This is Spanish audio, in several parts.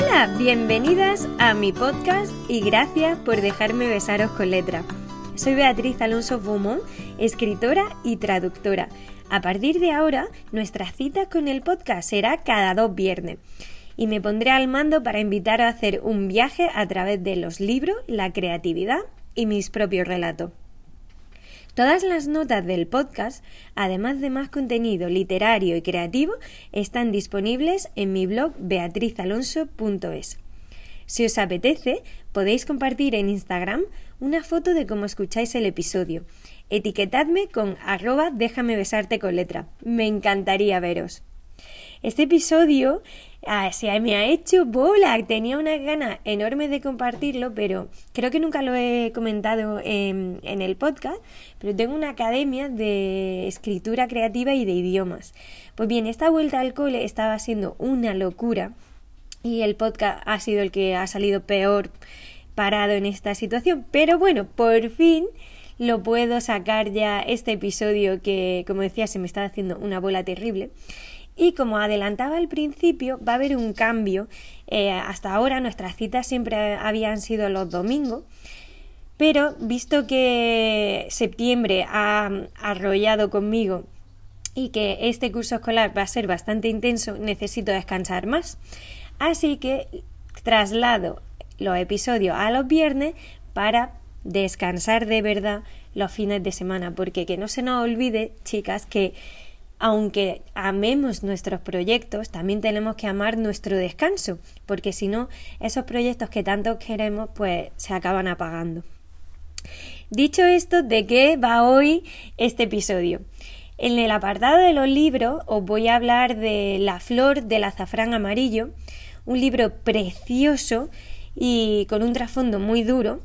Hola, bienvenidas a mi podcast y gracias por dejarme besaros con letra. Soy Beatriz Alonso Beaumont, escritora y traductora. A partir de ahora, nuestra cita con el podcast será cada dos viernes y me pondré al mando para invitar a hacer un viaje a través de los libros, la creatividad y mis propios relatos. Todas las notas del podcast, además de más contenido literario y creativo, están disponibles en mi blog beatrizalonso.es. Si os apetece, podéis compartir en Instagram una foto de cómo escucháis el episodio. Etiquetadme con arroba déjame besarte con letra. Me encantaría veros. Este episodio ah, me ha hecho bola. Tenía una gana enorme de compartirlo, pero creo que nunca lo he comentado en, en el podcast. Pero tengo una academia de escritura creativa y de idiomas. Pues bien, esta vuelta al cole estaba siendo una locura y el podcast ha sido el que ha salido peor parado en esta situación. Pero bueno, por fin lo puedo sacar ya este episodio que, como decía, se me estaba haciendo una bola terrible. Y como adelantaba al principio, va a haber un cambio. Eh, hasta ahora nuestras citas siempre habían sido los domingos, pero visto que septiembre ha arrollado conmigo y que este curso escolar va a ser bastante intenso, necesito descansar más. Así que traslado los episodios a los viernes para descansar de verdad los fines de semana, porque que no se nos olvide, chicas, que aunque amemos nuestros proyectos, también tenemos que amar nuestro descanso, porque si no, esos proyectos que tanto queremos, pues se acaban apagando. Dicho esto, ¿de qué va hoy este episodio? En el apartado de los libros os voy a hablar de La flor del azafrán amarillo, un libro precioso y con un trasfondo muy duro.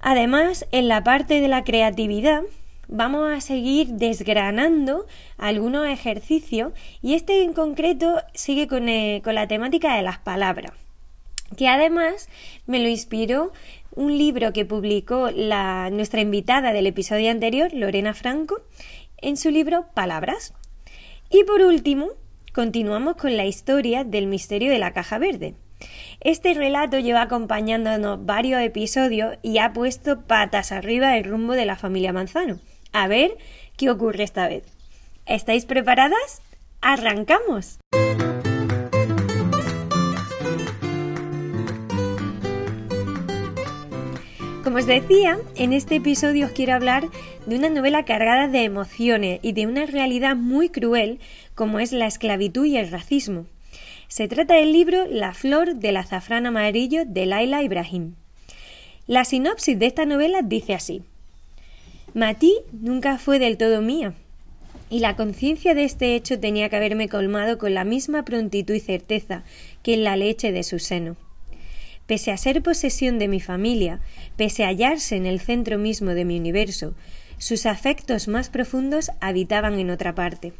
Además, en la parte de la creatividad, vamos a seguir desgranando algunos ejercicios y este en concreto sigue con, eh, la temática de las palabras, que además me lo inspiró un libro que publicó la, nuestra invitada del episodio anterior, Lorena Franco, en su libro Palabras. Y por último, continuamos con la historia del misterio de la caja verde. Este relato lleva acompañándonos varios episodios y ha puesto patas arriba el rumbo de la familia Manzano. A ver qué ocurre esta vez. ¿Estáis preparadas? ¡Arrancamos! Como os decía, en este episodio os quiero hablar de una novela cargada de emociones y de una realidad muy cruel como es la esclavitud y el racismo. Se trata del libro La flor del azafrán amarillo de Laila Ibrahim. La sinopsis de esta novela dice así. Matí nunca fue del todo mía, y la conciencia de este hecho tenía que haberme colmado con la misma prontitud y certeza que en la leche de su seno. Pese a ser posesión de mi familia, pese a hallarse en el centro mismo de mi universo, sus afectos más profundos habitaban en otra parte.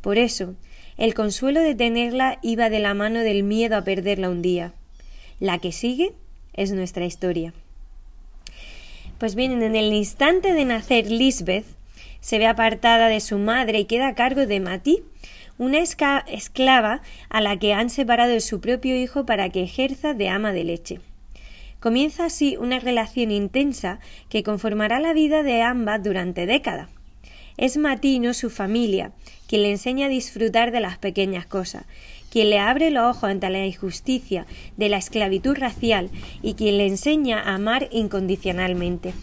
Por eso, el consuelo de tenerla iba de la mano del miedo a perderla un día. La que sigue es nuestra historia. Pues bien, en el instante de nacer Lisbeth, se ve apartada de su madre y queda a cargo de Matí, una esclava a la que han separado de su propio hijo para que ejerza de ama de leche. Comienza así una relación intensa que conformará la vida de ambas durante décadas. Es Matí, no su familia, quien le enseña a disfrutar de las pequeñas cosas, quien le abre los ojos ante la injusticia de la esclavitud racial y quien le enseña a amar incondicionalmente.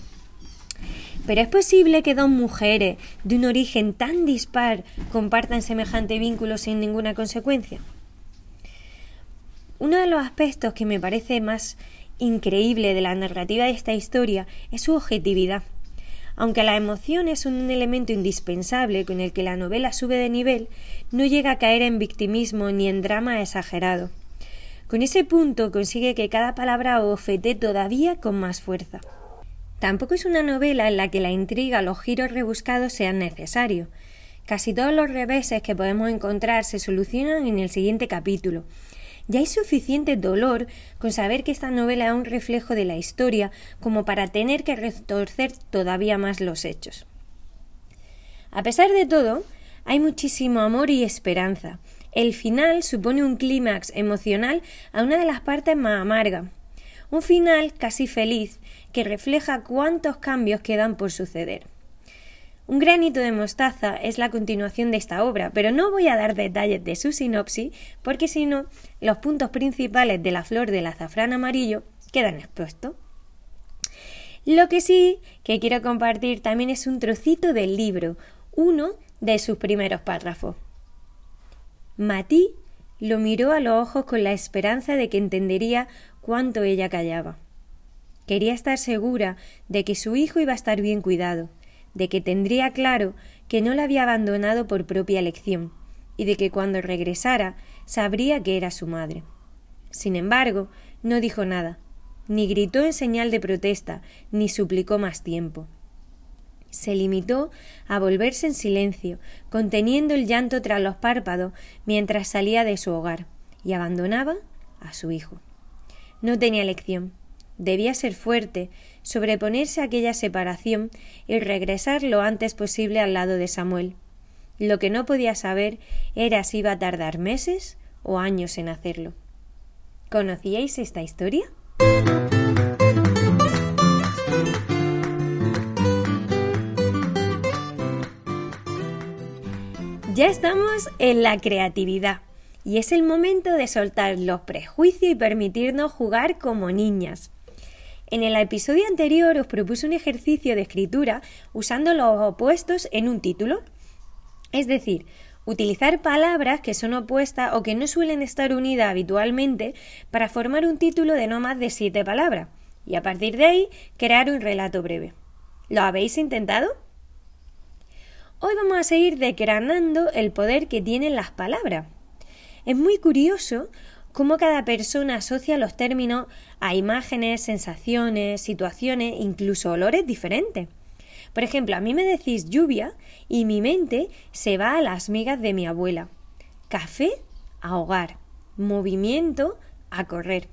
Pero es posible que dos mujeres de un origen tan dispar compartan semejante vínculo sin ninguna consecuencia. Uno de los aspectos que me parece más increíble de la narrativa de esta historia es su objetividad. Aunque la emoción es un elemento indispensable con el que la novela sube de nivel, no llega a caer en victimismo ni en drama exagerado. Con ese punto consigue que cada palabra ofete todavía con más fuerza. Tampoco es una novela en la que la intriga o los giros rebuscados sean necesarios. Casi todos los reveses que podemos encontrar se solucionan en el siguiente capítulo, ya hay suficiente dolor con saber que esta novela es un reflejo de la historia como para tener que retorcer todavía más los hechos. A pesar de todo, hay muchísimo amor y esperanza. El final supone un clímax emocional a una de las partes más amargas. Un final casi feliz que refleja cuántos cambios quedan por suceder. Un granito de mostaza es la continuación de esta obra, pero no voy a dar detalles de su sinopsis porque si no, los puntos principales de la flor del azafrán amarillo quedan expuestos. Lo que sí que quiero compartir también es un trocito del libro, uno de sus primeros párrafos. Matí lo miró a los ojos con la esperanza de que entendería cuánto ella callaba. Quería estar segura de que su hijo iba a estar bien cuidado, de que tendría claro que no la había abandonado por propia elección, y de que cuando regresara sabría que era su madre. Sin embargo, no dijo nada, ni gritó en señal de protesta, ni suplicó más tiempo. Se limitó a volverse en silencio, conteniendo el llanto tras los párpados mientras salía de su hogar y abandonaba a su hijo. No tenía elección. Debía ser fuerte, sobreponerse a aquella separación y regresar lo antes posible al lado de Samuel. Lo que no podía saber era si iba a tardar meses o años en hacerlo. ¿Conocíais esta historia? Ya estamos en la creatividad y es el momento de soltar los prejuicios y permitirnos jugar como niñas. En el episodio anterior os propuse un ejercicio de escritura usando los opuestos en un título. Es decir, utilizar palabras que son opuestas o que no suelen estar unidas habitualmente para formar un título de no más de siete palabras y a partir de ahí crear un relato breve. ¿Lo habéis intentado? Hoy vamos a seguir decranando el poder que tienen las palabras. Es muy curioso cómo cada persona asocia los términos a imágenes, sensaciones, situaciones, incluso olores diferentes. Por ejemplo, a mí me decís lluvia y mi mente se va a las migas de mi abuela. Café a hogar. Movimiento a correr.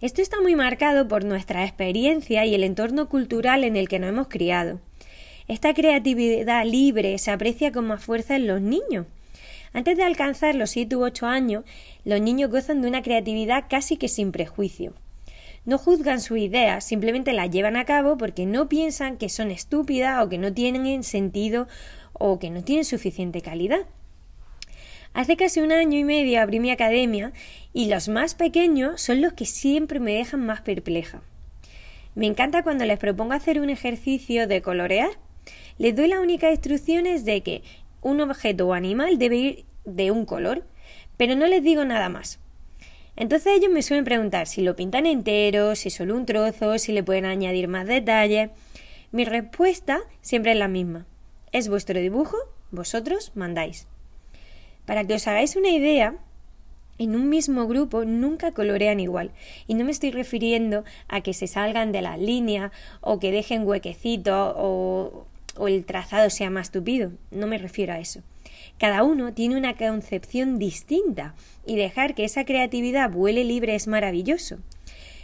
Esto está muy marcado por nuestra experiencia y el entorno cultural en el que nos hemos criado. Esta creatividad libre se aprecia con más fuerza en los niños. Antes de alcanzar los 7 u 8 años, los niños gozan de una creatividad casi que sin prejuicio. No juzgan su idea, simplemente la llevan a cabo porque no piensan que son estúpidas o que no tienen sentido o que no tienen suficiente calidad. Hace casi un año y medio abrí mi academia y los más pequeños son los que siempre me dejan más perpleja. Me encanta cuando les propongo hacer un ejercicio de colorear. Les doy las únicas instrucciones de que un objeto o animal debe ir de un color, pero no les digo nada más. Entonces ellos me suelen preguntar si lo pintan entero, si solo un trozo, si le pueden añadir más detalles. Mi respuesta siempre es la misma. Es vuestro dibujo, vosotros mandáis. Para que os hagáis una idea, en un mismo grupo nunca colorean igual. Y no me estoy refiriendo a que se salgan de la línea o que dejen huequecitos o o el trazado sea más tupido. No me refiero a eso. Cada uno tiene una concepción distinta y dejar que esa creatividad vuele libre es maravilloso.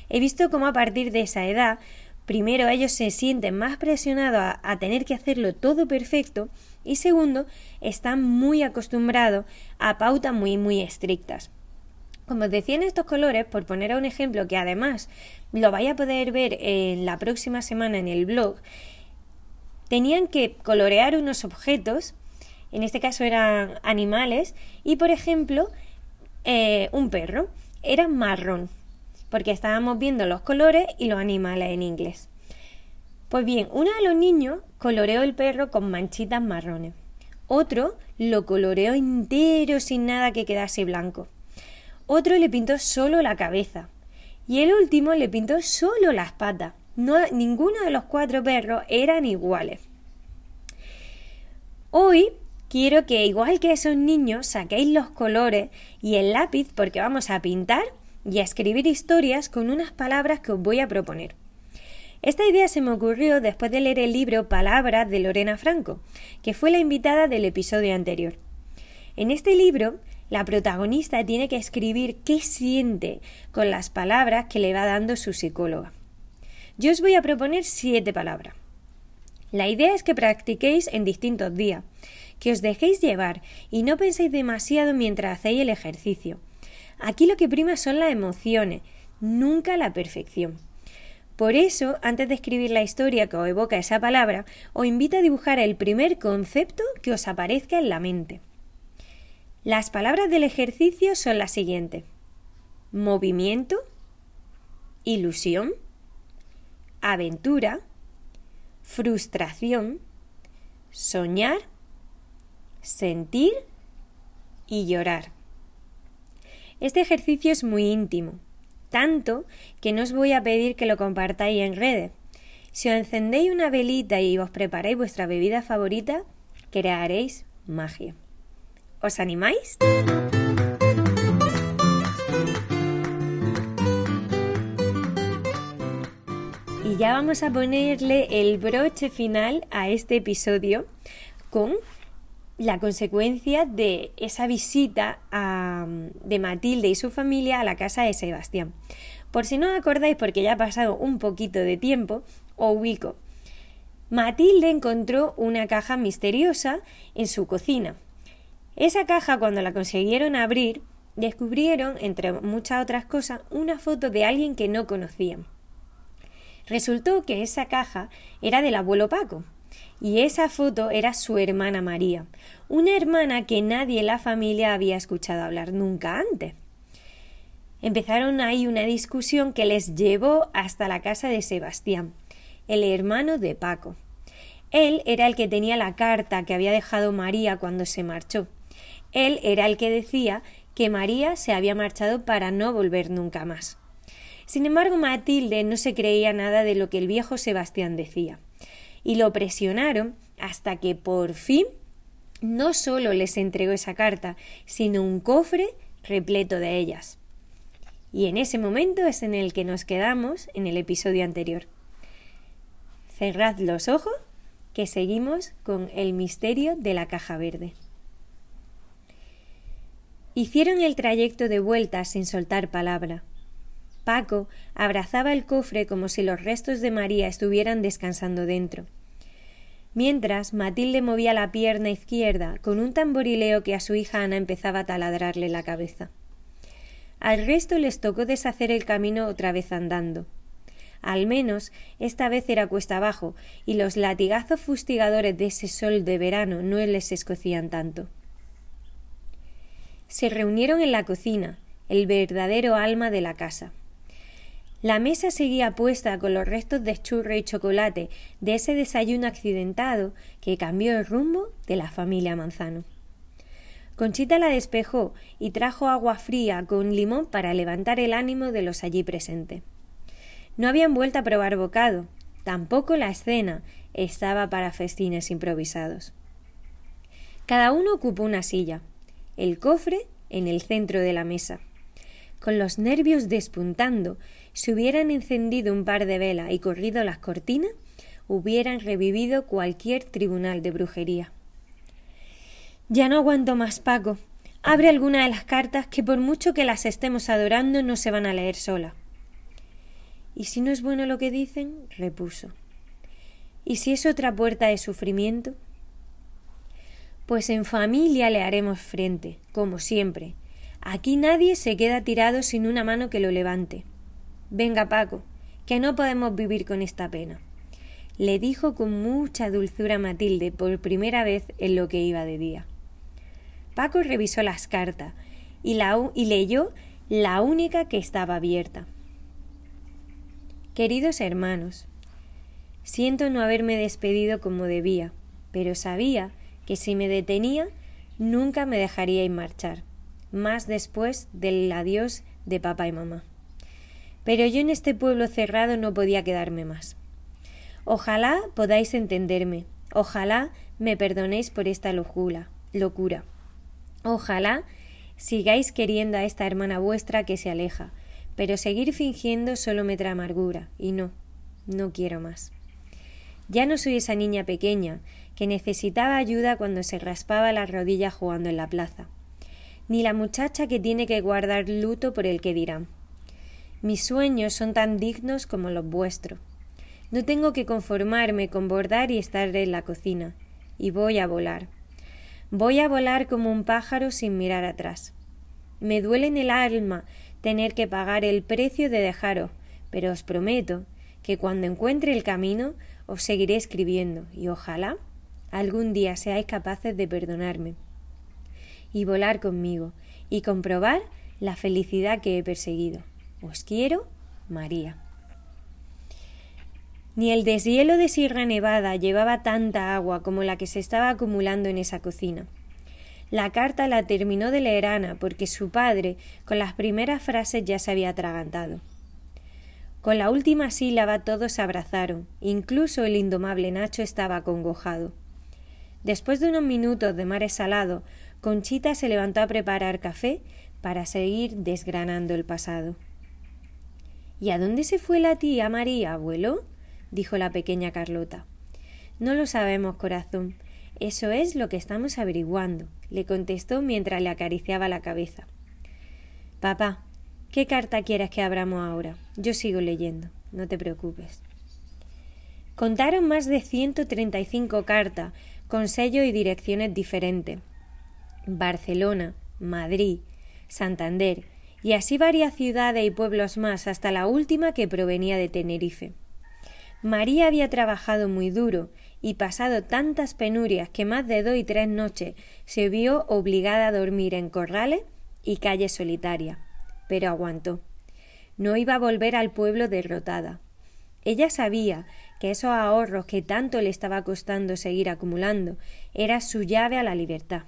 He visto cómo a partir de esa edad, primero ellos se sienten más presionados a, tener que hacerlo todo perfecto y segundo, están muy acostumbrados a pautas muy muy estrictas. Como os decía en estos colores, por poner un ejemplo que además lo vais a poder ver en la próxima semana en el blog, tenían que colorear unos objetos, en este caso eran animales, y por ejemplo, eh, un perro era marrón, porque estábamos viendo los colores y los animales en inglés. Pues bien, uno de los niños coloreó el perro con manchitas marrones. Otro lo coloreó entero sin nada que quedase blanco. Otro le pintó solo la cabeza. Y el último le pintó solo las patas. No, ninguno de los cuatro perros eran iguales. Hoy quiero que, igual que esos niños, saquéis los colores y el lápiz porque vamos a pintar y a escribir historias con unas palabras que os voy a proponer. Esta idea se me ocurrió después de leer el libro Palabras de Lorena Franco, que fue la invitada del episodio anterior. En este libro, la protagonista tiene que escribir qué siente con las palabras que le va dando su psicóloga. Yo os voy a proponer siete palabras. La idea es que practiquéis en distintos días, que os dejéis llevar y no penséis demasiado mientras hacéis el ejercicio. Aquí lo que prima son las emociones, nunca la perfección. Por eso, antes de escribir la historia que os evoca esa palabra, os invito a dibujar el primer concepto que os aparezca en la mente. Las palabras del ejercicio son las siguientes. Movimiento, ilusión, aventura, frustración, soñar, sentir y llorar. Este ejercicio es muy íntimo, tanto que no os voy a pedir que lo compartáis en redes. Si os encendéis una velita y os preparáis vuestra bebida favorita, crearéis magia. ¿Os animáis? Y ya vamos a ponerle el broche final a este episodio con la consecuencia de esa visita de Matilde y su familia a la casa de Sebastián. Por si no os acordáis, porque ya ha pasado un poquito de tiempo, os ubico. Matilde encontró una caja misteriosa en su cocina. Esa caja, cuando la consiguieron abrir, descubrieron, entre muchas otras cosas, una foto de alguien que no conocían. Resultó que esa caja era del abuelo Paco, y esa foto era su hermana María, una hermana que nadie en la familia había escuchado hablar nunca antes. Empezaron ahí una discusión que les llevó hasta la casa de Sebastián, el hermano de Paco. Él era el que tenía la carta que había dejado María cuando se marchó. Él era el que decía que María se había marchado para no volver nunca más. Sin embargo, Matilde no se creía nada de lo que el viejo Sebastián decía, y lo presionaron hasta que por fin no solo les entregó esa carta, sino un cofre repleto de ellas. Y en ese momento es en el que nos quedamos en el episodio anterior. Cerrad los ojos que seguimos con el misterio de la caja verde. Hicieron el trayecto de vuelta sin soltar palabra. Paco abrazaba el cofre como si los restos de María estuvieran descansando dentro. Mientras Matilde movía la pierna izquierda con un tamborileo que a su hija Ana empezaba a taladrarle la cabeza. Al resto les tocó deshacer el camino otra vez andando. Al menos esta vez era cuesta abajo, y los latigazos fustigadores de ese sol de verano no les escocían tanto. Se reunieron en la cocina, el verdadero alma de la casa. La mesa seguía puesta con los restos de churro y chocolate de ese desayuno accidentado que cambió el rumbo de la familia Manzano. Conchita la despejó y trajo agua fría con limón para levantar el ánimo de los allí presentes. No habían vuelto a probar bocado, tampoco la escena estaba para festines improvisados. Cada uno ocupó una silla, el cofre en el centro de la mesa. Con los nervios despuntando, si hubieran encendido un par de velas y corrido las cortinas, hubieran revivido cualquier tribunal de brujería. Ya no aguanto más, Paco. Abre alguna de las cartas que por mucho que las estemos adorando no se van a leer sola. ¿Y si no es bueno lo que dicen? repuso. ¿Y si es otra puerta de sufrimiento? Pues en familia le haremos frente, como siempre. Aquí nadie se queda tirado sin una mano que lo levante. Venga, Paco, que no podemos vivir con esta pena. Le dijo con mucha dulzura Matilde por primera vez en lo que iba de día. Paco revisó las cartas y, leyó la única que estaba abierta. Queridos hermanos, siento no haberme despedido como debía, pero sabía que si me detenía nunca me dejaríais marchar, más después del adiós de papá y mamá. Pero yo en este pueblo cerrado no podía quedarme más. Ojalá podáis entenderme, ojalá me perdonéis por esta locura, locura. Ojalá sigáis queriendo a esta hermana vuestra que se aleja, pero seguir fingiendo solo me trae amargura, y no, no quiero más. Ya no soy esa niña pequeña que necesitaba ayuda cuando se raspaba la rodilla jugando en la plaza, ni la muchacha que tiene que guardar luto por el que dirán. Mis sueños son tan dignos como los vuestros. No tengo que conformarme con bordar y estar en la cocina, y voy a volar. Voy a volar como un pájaro sin mirar atrás. Me duele en el alma tener que pagar el precio de dejaros, pero os prometo que cuando encuentre el camino os seguiré escribiendo y ojalá algún día seáis capaces de perdonarme y volar conmigo y comprobar la felicidad que he perseguido. Os quiero, María. Ni el deshielo de Sierra Nevada llevaba tanta agua como la que se estaba acumulando en esa cocina. La carta la terminó de leer Ana porque su padre, con las primeras frases, ya se había atragantado. Con la última sílaba todos se abrazaron, incluso el indomable Nacho estaba acongojado. Después de unos minutos de mar salado, Conchita se levantó a preparar café para seguir desgranando el pasado. ¿Y a dónde se fue la tía María, abuelo? dijo la pequeña Carlota. No lo sabemos, corazón. Eso es lo que estamos averiguando, le contestó mientras le acariciaba la cabeza. Papá, ¿qué carta quieres que abramos ahora? Yo sigo leyendo, no te preocupes. Contaron más de ciento treinta y cinco cartas, con sellos y direcciones diferentes. Barcelona, Madrid, Santander, y así varias ciudades y pueblos más hasta la última que provenía de Tenerife. María había trabajado muy duro y pasado tantas penurias que más de dos y tres noches se vio obligada a dormir en corrales y calles solitarias. Pero aguantó. No iba a volver al pueblo derrotada. Ella sabía que esos ahorros que tanto le estaba costando seguir acumulando era su llave a la libertad,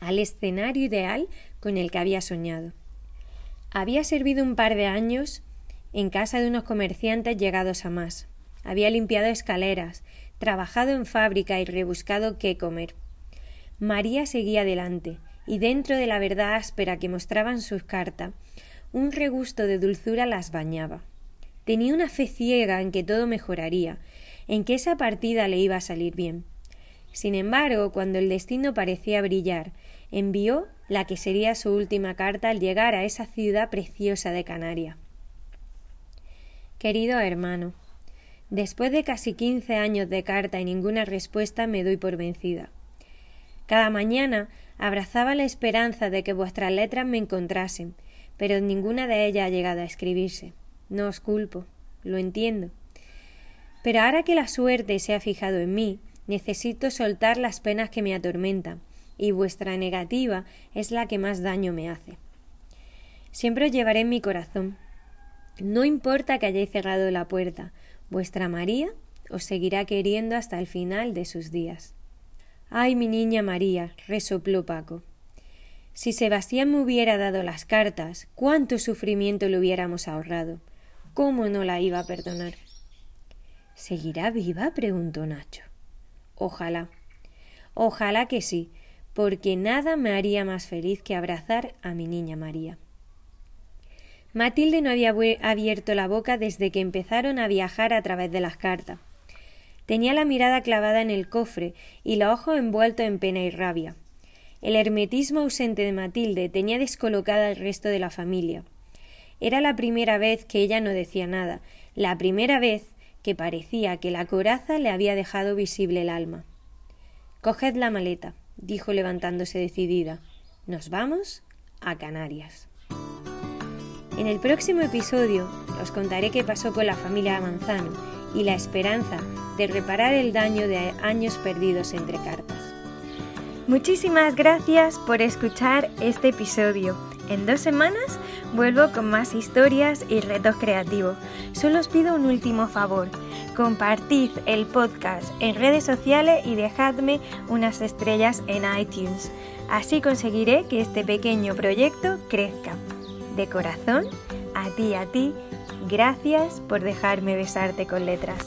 al escenario ideal con el que había soñado. Había servido un par de años en casa de unos comerciantes llegados a más, había limpiado escaleras, trabajado en fábrica y rebuscado qué comer. María seguía adelante, y dentro de la verdad áspera que mostraban sus cartas, un regusto de dulzura las bañaba. Tenía una fe ciega en que todo mejoraría, en que esa partida le iba a salir bien. Sin embargo, cuando el destino parecía brillar, envió la que sería su última carta al llegar a esa ciudad preciosa de Canarias. Querido hermano, Después de casi quince años de carta y ninguna respuesta me doy por vencida. Cada mañana abrazaba la esperanza de que vuestras letras me encontrasen, pero ninguna de ellas ha llegado a escribirse. No os culpo, lo entiendo. Pero ahora que la suerte se ha fijado en mí, necesito soltar las penas que me atormentan, y vuestra negativa es la que más daño me hace. Siempre os llevaré en mi corazón. No importa que hayáis cerrado la puerta, Vuestra María os seguirá queriendo hasta el final de sus días. Ay, mi niña María, resopló Paco. Si Sebastián me hubiera dado las cartas, cuánto sufrimiento le hubiéramos ahorrado. ¿Cómo no la iba a perdonar? ¿Seguirá viva? preguntó Nacho. Ojalá. Ojalá que sí, porque nada me haría más feliz que abrazar a mi niña María. Matilde no había abierto la boca desde que empezaron a viajar a través de las cartas. Tenía la mirada clavada en el cofre y los ojos envueltos en pena y rabia. El hermetismo ausente de Matilde tenía descolocada al resto de la familia. Era la primera vez que ella no decía nada, la primera vez que parecía que la coraza le había dejado visible el alma. Coged la maleta, dijo levantándose decidida. Nos vamos a Canarias. En el próximo episodio os contaré qué pasó con la familia Manzano y la esperanza de reparar el daño de años perdidos entre cartas. Muchísimas gracias por escuchar este episodio. En dos semanas vuelvo con más historias y retos creativos. Solo os pido un último favor. Compartid el podcast en redes sociales y dejadme unas estrellas en iTunes. Así conseguiré que este pequeño proyecto crezca. De corazón, a ti, a ti, gracias por dejarme besarte con letras.